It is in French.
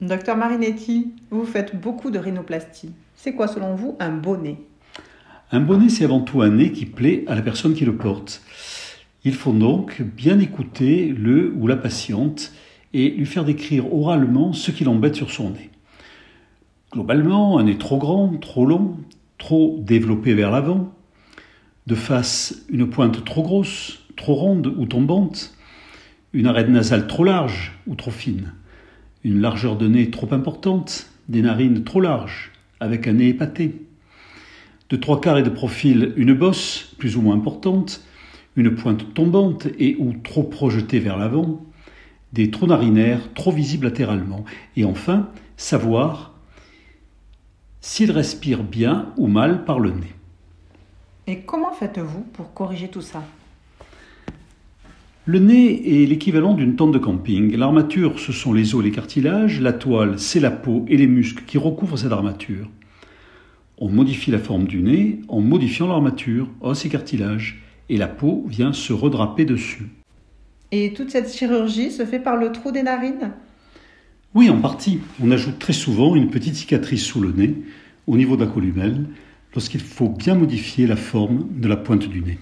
Docteur Marinetti, vous faites beaucoup de rhinoplastie. C'est quoi selon vous un beau nez Un nez, c'est avant tout un nez qui plaît à la personne qui le porte. Il faut donc bien écouter le ou la patiente et lui faire décrire oralement ce qui l'embête sur son nez. Globalement, un nez trop grand, trop long, trop développé vers l'avant, de face une pointe trop grosse, trop ronde ou tombante, une arête nasale trop large ou trop fine, une largeur de nez trop importante, des narines trop larges, avec un nez épaté, de trois quarts et de profil une bosse plus ou moins importante, une pointe tombante et ou trop projetée vers l'avant, des trous narinaires trop visibles latéralement, et enfin savoir s'il respire bien ou mal par le nez. Et comment faites-vous pour corriger tout ça? Le nez est l'équivalent d'une tente de camping. L'armature, ce sont les os et les cartilages. La toile, c'est la peau et les muscles qui recouvrent cette armature. On modifie la forme du nez en modifiant l'armature, os et cartilages et la peau vient se redraper dessus. Et toute cette chirurgie se fait par le trou des narines? Oui, en partie. On ajoute très souvent une petite cicatrice sous le nez, au niveau de la columelle, lorsqu'il faut bien modifier la forme de la pointe du nez.